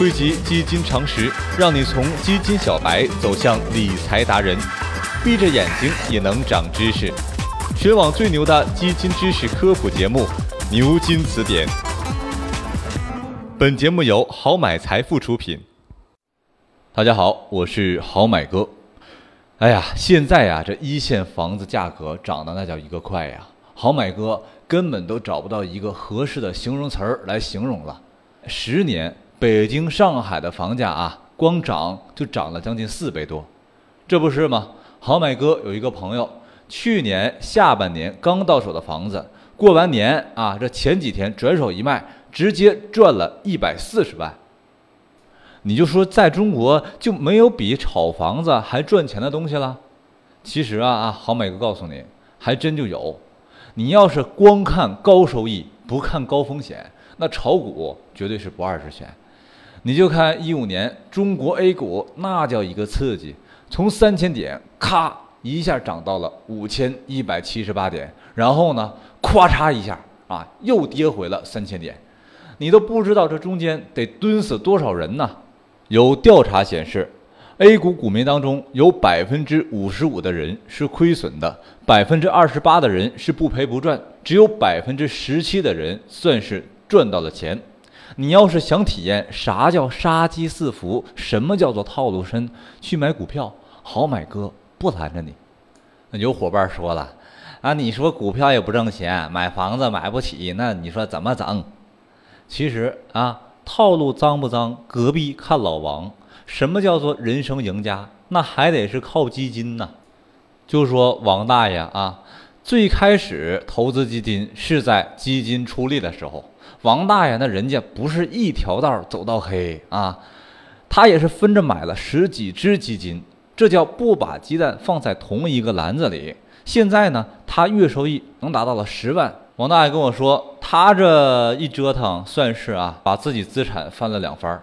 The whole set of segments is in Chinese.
汇集基金常识，让你从基金小白走向理财达人，闭着眼睛也能长知识。全网最牛的基金知识科普节目《牛津词典》。本节目由好买财富出品。大家好，我是好买哥。哎呀，现在呀，这一线房子价格涨得那叫一个快呀！好买哥根本都找不到一个合适的形容词儿来形容了。十年，北京、上海的房价啊，光涨就涨了将近四倍多，这不是吗？好买哥有一个朋友，去年下半年刚到手的房子，过完年啊，这前几天转手一卖，直接赚了一百四十万。你就说在中国就没有比炒房子还赚钱的东西了？其实啊啊，好买哥告诉你，还真就有。你要是光看高收益，不看高风险，那炒股绝对是不二之选。你就看一五年中国 A 股，那叫一个刺激，从三千点咔一下涨到了五千一百七十八点，然后呢，咵嚓一下啊，又跌回了三千点，你都不知道这中间得蹲死多少人呢？有调查显示，A 股股民当中有百分之五十五的人是亏损的，百分之二十八的人是不赔不赚，只有百分之十七的人算是赚到了钱。你要是想体验啥叫杀机四伏，什么叫做套路深，去买股票，好买哥不拦着你。那有伙伴说了，啊，你说股票也不挣钱，买房子买不起，那你说怎么整？其实啊。套路脏不脏？隔壁看老王。什么叫做人生赢家？那还得是靠基金呢。就说王大爷啊，最开始投资基金是在基金出力的时候，王大爷那人家不是一条道走到黑啊，他也是分着买了十几只基金，这叫不把鸡蛋放在同一个篮子里。现在呢，他月收益能达到了十万。王大爷跟我说，他这一折腾算是啊，把自己资产翻了两番。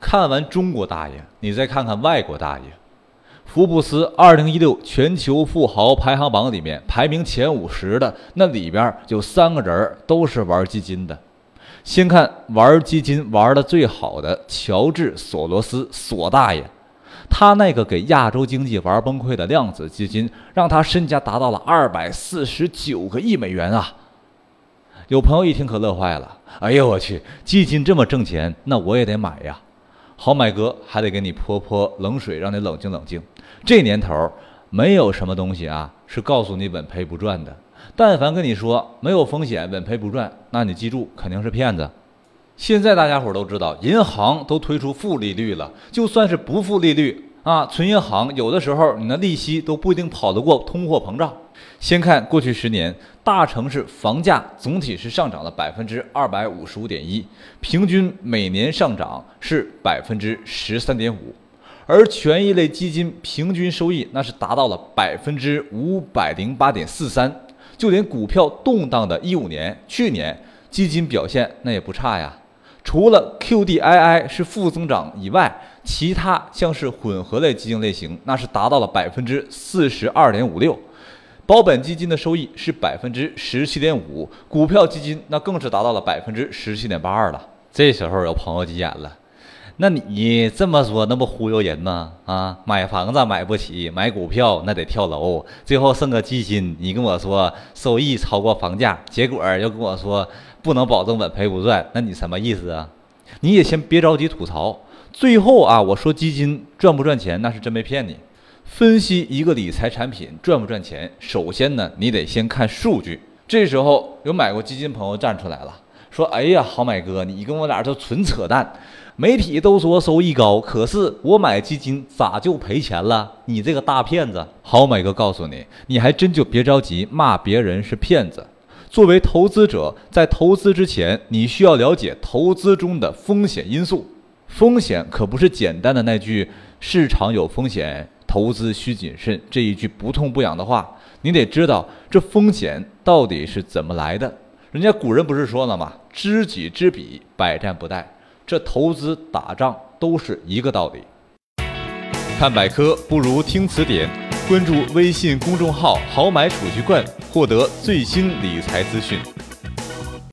看完中国大爷，你再看看外国大爷。福布斯二零一六全球富豪排行榜里面排名前五十的那里边有三个人都是玩基金的。先看玩基金玩的最好的乔治索罗斯，索大爷，他那个给亚洲经济玩崩溃的量子基金，让他身家达到了二百四十九个亿美元啊！有朋友一听可乐坏了，哎呦我去，基金这么挣钱，那我也得买呀。好买哥还得给你泼泼冷水，让你冷静冷静。这年头没有什么东西啊是告诉你稳赔不赚的。但凡跟你说没有风险、稳赔不赚，那你记住肯定是骗子。现在大家伙都知道，银行都推出负利率了，就算是不负利率啊，存银行有的时候你的利息都不一定跑得过通货膨胀。先看过去十年，大城市房价总体是上涨了百分之二百五十五点一，平均每年上涨是百分之十三点五，而权益类基金平均收益那是达到了百分之五百零八点四三，就连股票动荡的一五年，去年基金表现那也不差呀，除了 QDII 是负增长以外，其他像是混合类基金类型那是达到了百分之四十二点五六。保本基金的收益是百分之十七点五，股票基金那更是达到了百分之十七点八二了。这时候有朋友急眼了，那你这么说那不忽悠人吗？啊，买房子买不起，买股票那得跳楼，最后剩个基金，你跟我说收益超过房价，结果又跟我说不能保证稳赔不赚，那你什么意思啊？你也先别着急吐槽，最后啊，我说基金赚不赚钱，那是真没骗你。分析一个理财产品赚不赚钱，首先呢，你得先看数据。这时候有买过基金朋友站出来了，说：“哎呀，好买哥，你跟我俩这纯扯淡！媒体都说收益高，可是我买基金咋就赔钱了？你这个大骗子！”好买哥告诉你，你还真就别着急骂别人是骗子。作为投资者，在投资之前，你需要了解投资中的风险因素。风险可不是简单的那句“市场有风险”。投资需谨慎这一句不痛不痒的话，你得知道这风险到底是怎么来的。人家古人不是说了吗？知己知彼，百战不殆。这投资打仗都是一个道理。看百科不如听词典，关注微信公众号“好买储蓄罐”，获得最新理财资讯。